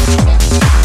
Thank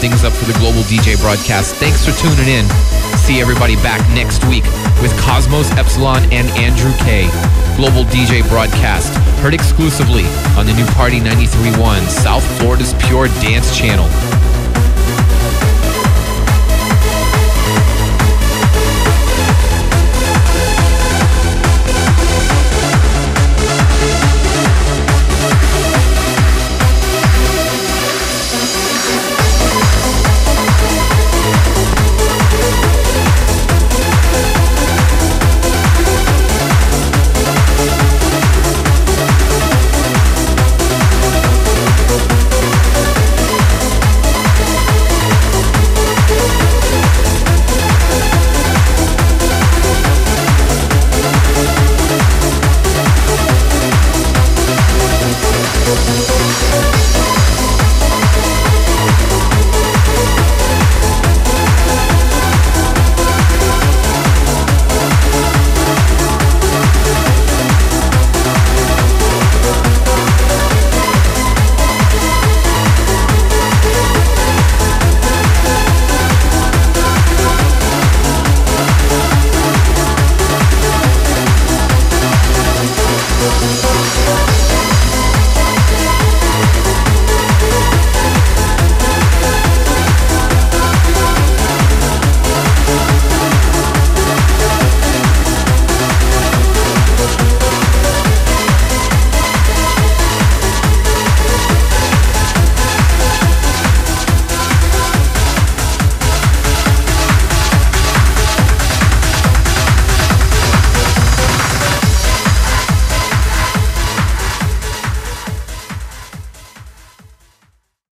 things up for the Global DJ broadcast. Thanks for tuning in. See everybody back next week with Kosmas Epsilon and Andrew K. Global DJ broadcast, heard exclusively on the new Party 93.1, South Florida's Pure Dance Channel.